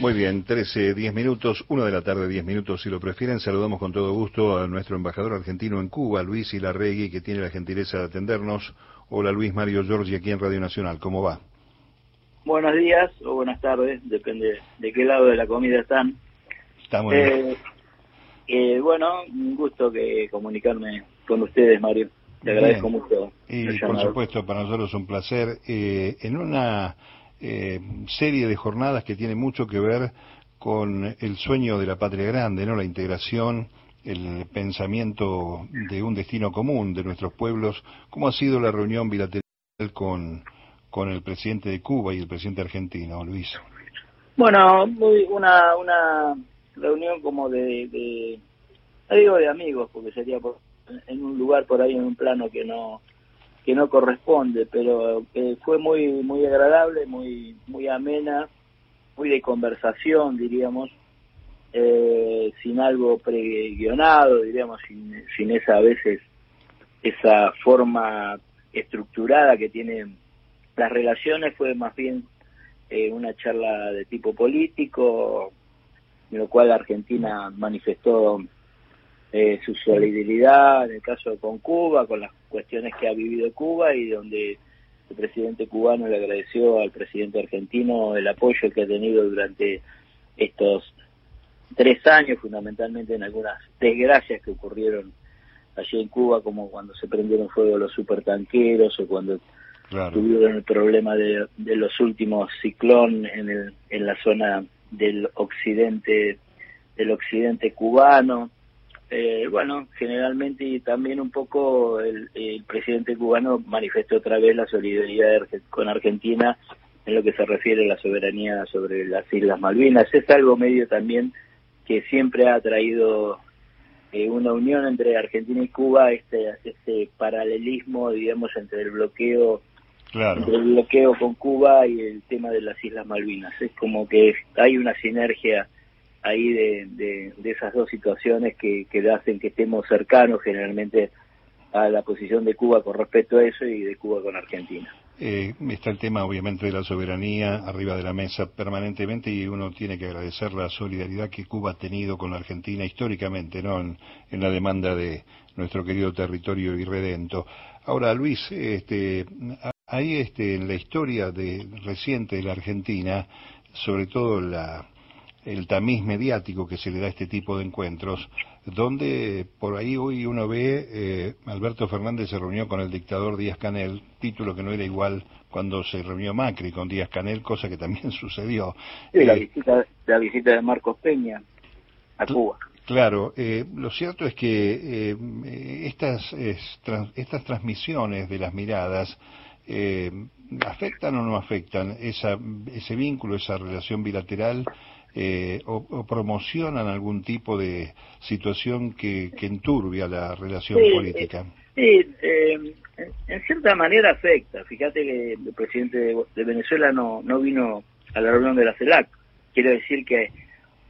Muy bien, 13, 10 minutos, 1 de la tarde, 10 minutos, si lo prefieren. Saludamos con todo gusto a nuestro embajador argentino en Cuba, Luis Ilarregui, que tiene la gentileza de atendernos. Hola Luis Mario Giorgi, aquí en Radio Nacional. ¿Cómo va? Buenos días o buenas tardes, depende de qué lado de la comida están. Estamos bien. Eh, eh, bueno, un gusto que comunicarme con ustedes, Mario. Te agradezco Bien. mucho. Y por llamado. supuesto, para nosotros es un placer. Eh, en una eh, serie de jornadas que tiene mucho que ver con el sueño de la patria grande, ¿no? La integración, el pensamiento de un destino común de nuestros pueblos. ¿Cómo ha sido la reunión bilateral con, con el presidente de Cuba y el presidente argentino, Luis? Bueno, una, una reunión como de, de, digo de amigos, porque sería por- en un lugar por ahí, en un plano que no que no corresponde, pero que fue muy muy agradable, muy muy amena, muy de conversación, diríamos, eh, sin algo preguionado, diríamos, sin, sin esa a veces esa forma estructurada que tienen las relaciones, fue más bien eh, una charla de tipo político, en lo cual Argentina manifestó eh, su solidaridad en el caso con Cuba, con las cuestiones que ha vivido Cuba y donde el presidente cubano le agradeció al presidente argentino el apoyo que ha tenido durante estos tres años, fundamentalmente en algunas desgracias que ocurrieron allí en Cuba, como cuando se prendieron fuego los supertanqueros o cuando Claro. tuvieron el problema de, de los últimos ciclón en, el, en la zona del occidente del occidente cubano Eh, bueno generalmente y también un poco el, el presidente cubano manifestó otra vez la solidaridad con Argentina en lo que se refiere a la soberanía sobre las Islas Malvinas es algo medio también que siempre ha traído eh, una unión entre Argentina y Cuba este este paralelismo digamos entre el bloqueo Claro. entre el bloqueo con Cuba y el tema de las Islas Malvinas. Es como que hay una sinergia ahí de, esas dos situaciones que, que hacen que estemos cercanos generalmente a la posición de Cuba con respecto a eso y de Cuba con Argentina. Eh, está el tema, obviamente, de la soberanía arriba de la mesa permanentemente y uno tiene que agradecer la solidaridad que Cuba ha tenido con la Argentina históricamente, ¿no? En, la demanda de nuestro querido territorio irredento. Ahora, Luis, este, ahí este, en la historia de, reciente de la Argentina, sobre todo la, el tamiz mediático que se le da a este tipo de encuentros, donde por ahí hoy uno ve, eh, Alberto Fernández se reunió con el dictador Díaz Canel, título que no era igual cuando se reunió Macri con Díaz Canel, cosa que también sucedió. Sí, la Eh, visita, la visita de Marcos Peña a Cuba. Claro, eh, lo cierto es que eh, estas, es- trans- estas transmisiones de las miradas eh, afectan o no afectan esa, ese vínculo, esa relación bilateral eh, o, o promocionan algún tipo de situación que, que enturbia la relación Sí, política. Sí, eh, en- cierta manera afecta. Fíjate que el presidente de, de Venezuela no, no vino a la reunión de la CELAC. Quiero decir que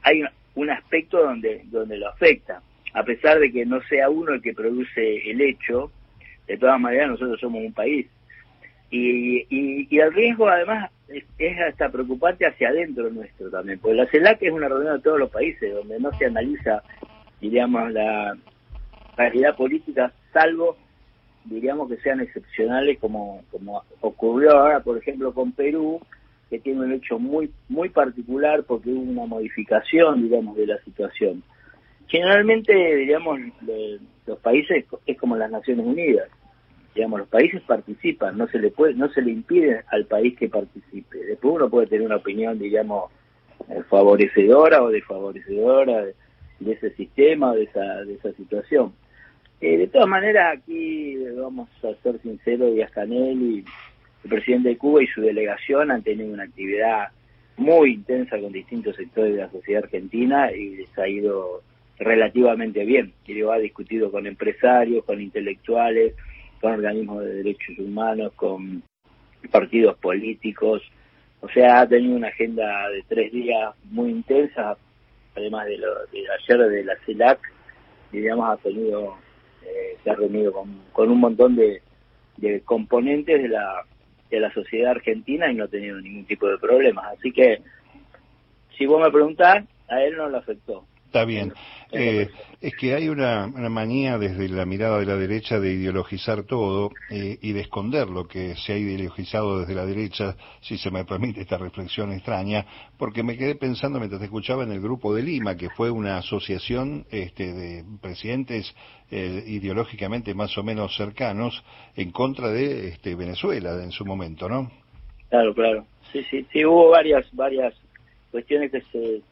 hay un, un aspecto donde, donde lo afecta. A pesar de que no sea uno el que produce el hecho, de todas maneras nosotros somos un país. Y, y, y el riesgo además es, hasta preocupante hacia adentro nuestro también, porque la CELAC es una reunión de todos los países, donde no se analiza, diríamos, la realidad política, salvo, diríamos, que sean excepcionales como, como ocurrió ahora, por ejemplo, con Perú, que tiene un hecho muy, muy particular porque hubo una modificación, digamos, de la situación. Generalmente, diríamos, los países es como las Naciones Unidas digamos los países participan no se le puede no se le impide al país que participe después uno puede tener una opinión digamos eh, favorecedora o desfavorecedora de, ese sistema de esa de esa situación Eh, de todas maneras aquí eh, vamos a ser sinceros Díaz Canel y el presidente de Cuba y su delegación han tenido una actividad muy intensa con distintos sectores de la sociedad argentina y les ha ido relativamente bien. Digo, ha discutido con empresarios, con intelectuales, con organismos de derechos humanos, con partidos políticos. O sea, ha tenido una agenda de tres días muy intensa, además de, lo, de ayer de la CELAC, digamos, ha tenido, eh, se ha reunido con, un montón de, de componentes de la, de la sociedad argentina y no ha tenido ningún tipo de problemas. Así que si vos me preguntás, a él no lo afectó. Está bien. Eh, es que hay una, manía desde la mirada de la derecha de ideologizar todo eh, y de esconder lo que se ha ideologizado desde la derecha, si se me permite esta reflexión extraña, porque me quedé pensando mientras te escuchaba en el grupo de Lima, que fue una asociación este, de presidentes eh, ideológicamente más o menos cercanos en contra de este, Venezuela en su momento, ¿no? Claro, claro. Sí, sí, sí, hubo varias, varias cuestiones que se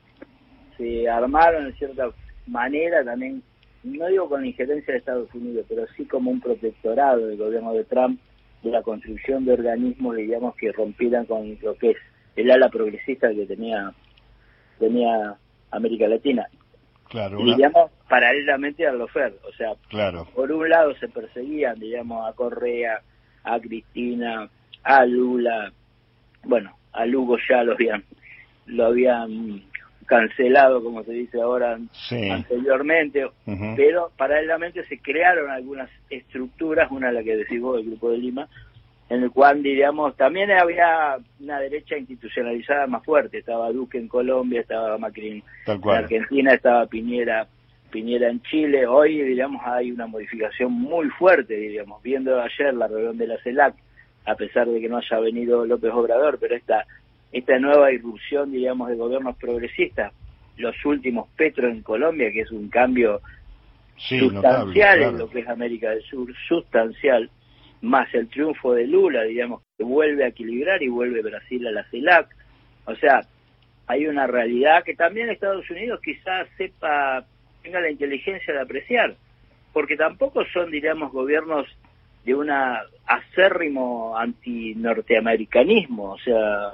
se armaron en cierta manera también, no digo con la injerencia de Estados Unidos, pero sí como un protectorado del gobierno de Trump de la construcción de organismos, digamos, que rompieran con lo que es el ala progresista que tenía, tenía América Latina. Claro. Y, digamos, paralelamente a Lofer, o sea, claro. por un lado se perseguían, digamos, a Correa, a Cristina, a Lula, bueno, a Lugo ya lo habían, lo habían cancelado, como se dice ahora anteriormente, pero paralelamente se crearon algunas estructuras, una de las que decimos el Grupo de Lima, en el cual, diríamos, también había una derecha institucionalizada más fuerte, estaba Duque en Colombia, estaba Macri en Argentina, estaba Piñera Piñera en Chile, hoy, diríamos, hay una modificación muy fuerte, diríamos, viendo ayer la reunión de la CELAC, a pesar de que no haya venido López Obrador, pero esta esta nueva irrupción, diríamos, de gobiernos progresistas, los últimos Petro en Colombia, que es un cambio sustancial en lo que es América del Sur, sustancial, más el triunfo de Lula, digamos, que vuelve a equilibrar y vuelve Brasil a la CELAC. O sea, hay una realidad que también Estados Unidos quizás sepa, tenga la inteligencia de apreciar, porque tampoco son, diríamos, gobiernos de un acérrimo anti-norteamericanismo, o sea,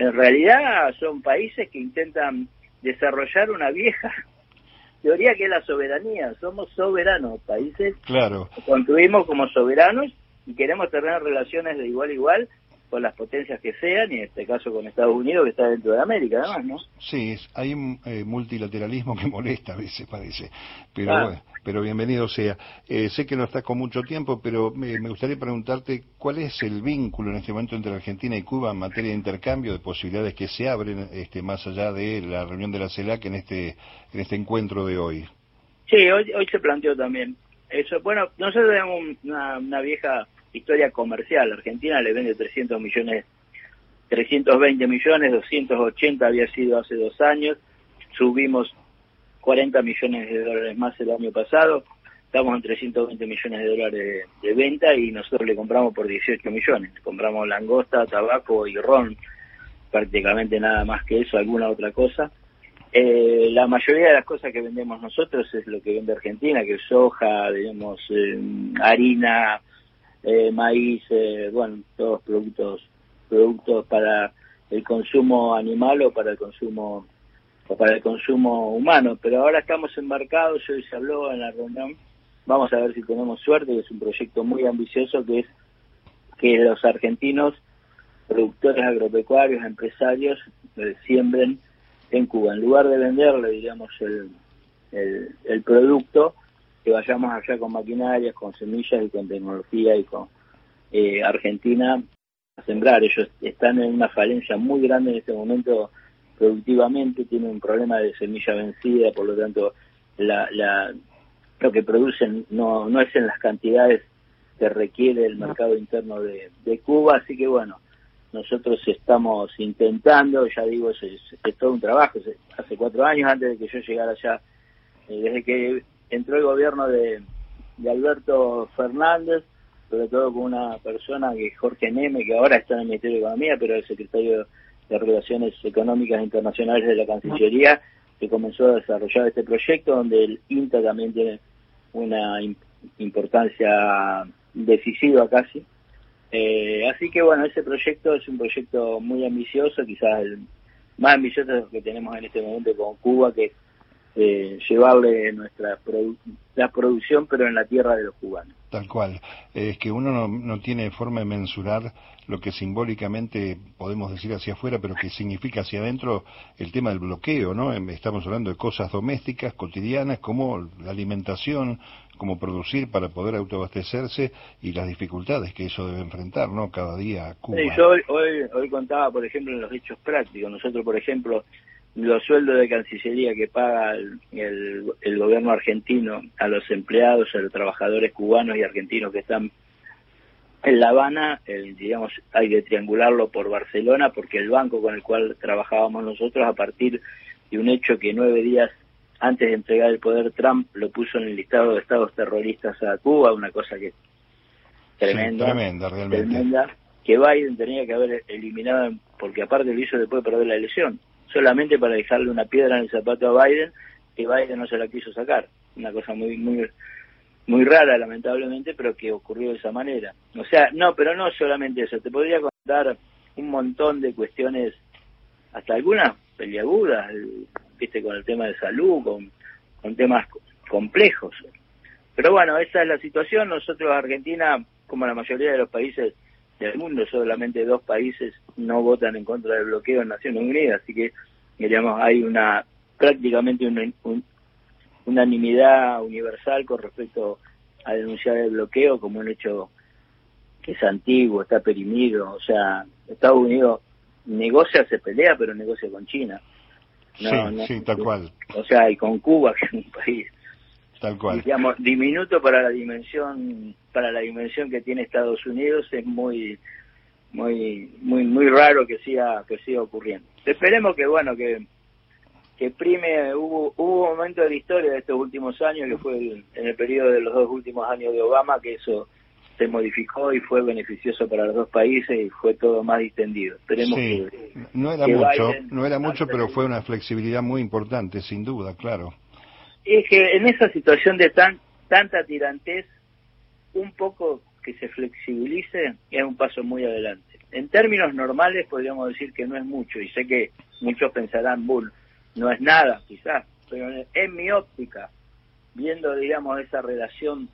en realidad son países que intentan desarrollar una vieja teoría que es la soberanía. Somos soberanos, países claro. construimos como soberanos y queremos tener relaciones de igual a igual con las potencias que sean, y en este caso con Estados Unidos, que está dentro de América, además, ¿no? Sí, hay un eh, multilateralismo que molesta a veces, parece, pero pero bienvenido sea. Eh, sé que no estás con mucho tiempo, pero me, gustaría preguntarte cuál es el vínculo en este momento entre Argentina y Cuba en materia de intercambio, de posibilidades que se abren este, más allá de la reunión de la CELAC en este, en este encuentro de hoy. Sí, hoy, hoy se planteó también eso. Bueno, nosotros tenemos una, una vieja historia comercial. Argentina le vende 300 millones, 320 millones, 280 había sido hace dos años. Subimos 40 millones de dólares más el año pasado. Estamos en 320 millones de dólares de, venta y nosotros le compramos por 18 millones. Compramos langosta, tabaco y ron, prácticamente nada más que eso, alguna otra cosa. Eh, la mayoría de las cosas que vendemos nosotros es lo que vende Argentina, que es soja, digamos, eh, harina, eh, maíz, eh, bueno, todos productos productos para el consumo animal o para el consumo o para el consumo humano, pero ahora estamos embarcados, hoy se habló en la reunión, vamos a ver si tenemos suerte, es un proyecto muy ambicioso que es que los argentinos, productores agropecuarios, empresarios, eh, siembren en Cuba. En lugar de venderle, digamos, el, el, el producto, que vayamos allá con maquinarias, con semillas y con tecnología y con eh, Argentina a sembrar. Ellos están en una falencia muy grande en este momento productivamente, tienen un problema de semilla vencida, por lo tanto la, la, lo que producen no, no es en las cantidades que requiere el mercado interno de, de Cuba, así que bueno, nosotros estamos intentando, ya digo, es, es, todo un trabajo, hace cuatro años antes de que yo llegara allá, eh, desde que entró el gobierno de, Alberto Fernández, sobre todo con una persona que Jorge Neme, que ahora está en el Ministerio de Economía, pero es secretario de Relaciones Económicas Internacionales de la Cancillería, que comenzó a desarrollar este proyecto, donde el INTA también tiene una importancia decisiva casi. Eh, así que bueno, ese proyecto es un proyecto muy ambicioso, quizás el más ambicioso que tenemos en este momento con Cuba, que eh, llevarle nuestra la producción, pero en la tierra de los cubanos. Tal cual. Es que uno no, no, tiene forma de mensurar lo que simbólicamente podemos decir hacia afuera, pero que significa hacia adentro el tema del bloqueo, ¿no? Em, estamos hablando de cosas domésticas, cotidianas, como la alimentación, como producir para poder autoabastecerse y las dificultades que eso debe enfrentar, ¿no? Cada día Cuba. yo hoy, hoy, hoy contaba, por ejemplo, en los hechos prácticos. Nosotros, por ejemplo, los sueldos de Cancillería que paga el, el, gobierno argentino a los empleados, a los trabajadores cubanos y argentinos que están en La Habana, digamos, hay que triangularlo por Barcelona porque el banco con el cual trabajábamos nosotros a partir de un hecho que nueve días antes de entregar el poder Trump lo puso en el listado de estados terroristas a Cuba, una cosa que tremenda, tremenda realmente. Tremenda, que Biden tenía que haber eliminado porque aparte lo hizo después de perder la elección solamente para dejarle una piedra en el zapato a Biden, que Biden no se la quiso sacar. Una cosa muy, muy, muy rara, lamentablemente, pero que ocurrió de esa manera. O sea, no, pero no solamente eso. Te podría contar un montón de cuestiones, hasta algunas peliagudas, viste, con el tema de salud, con, con temas complejos. Pero bueno, esa es la situación. Nosotros, Argentina, como la mayoría de los países del mundo, solamente dos países no votan en contra del bloqueo en Naciones Unidas, así que, digamos, hay una prácticamente una unanimidad universal con respecto a denunciar el bloqueo como un hecho que es antiguo, está perimido, o sea, Estados Unidos negocia, se pelea, pero negocia con China. sí, sí, tal cual. O sea, y con Cuba, que es un país Tal cual. Digamos, diminuto para la dimensión para la dimensión que tiene Estados Unidos es muy muy muy muy raro que siga que siga ocurriendo. Esperemos que bueno que que prime hubo hubo un momento de la historia de estos últimos años que fue en el periodo de los dos últimos años de Obama que eso se modificó y fue beneficioso para los dos países y fue todo más distendido. Esperemos sí, no era mucho, no era mucho, pero fue una flexibilidad muy importante, sin duda, claro es que en esa situación de tan tanta tirantez, un poco que se flexibilice es un paso muy adelante. En términos normales podríamos decir que no es mucho, y sé que muchos pensarán, Bull, no es nada quizás, pero en mi óptica, viendo, digamos, esa relación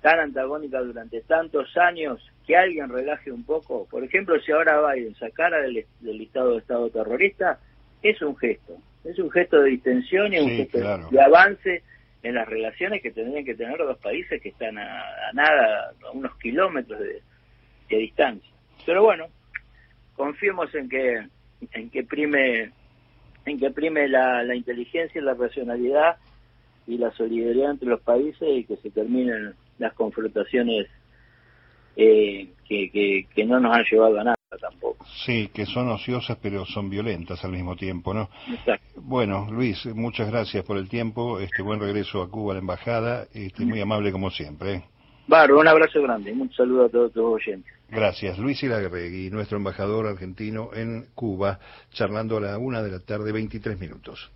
tan antagónica durante tantos años, que alguien relaje un poco, por ejemplo, si ahora Biden sacara del, del listado de Estado terrorista, es un gesto, es un gesto de distensión y un gesto de avance en las relaciones que tendrían que tener dos países que están a, nada, a unos kilómetros de, distancia. Pero bueno, confiemos en que en que prime en que prime la, la inteligencia y la racionalidad y la solidaridad entre los países y que se terminen las confrontaciones eh, que, que, que no nos han llevado a nada tampoco. Sí, que son ociosas pero son violentas al mismo tiempo, ¿no? Bueno, Luis, muchas gracias por el tiempo, este buen regreso a Cuba a la embajada, este, muy amable como siempre. ¿eh? Barro, un abrazo grande, un saludo a todos tus oyentes. Gracias, Luis Ilagregui, nuestro embajador argentino en Cuba, charlando a la una de la tarde, 23 minutos.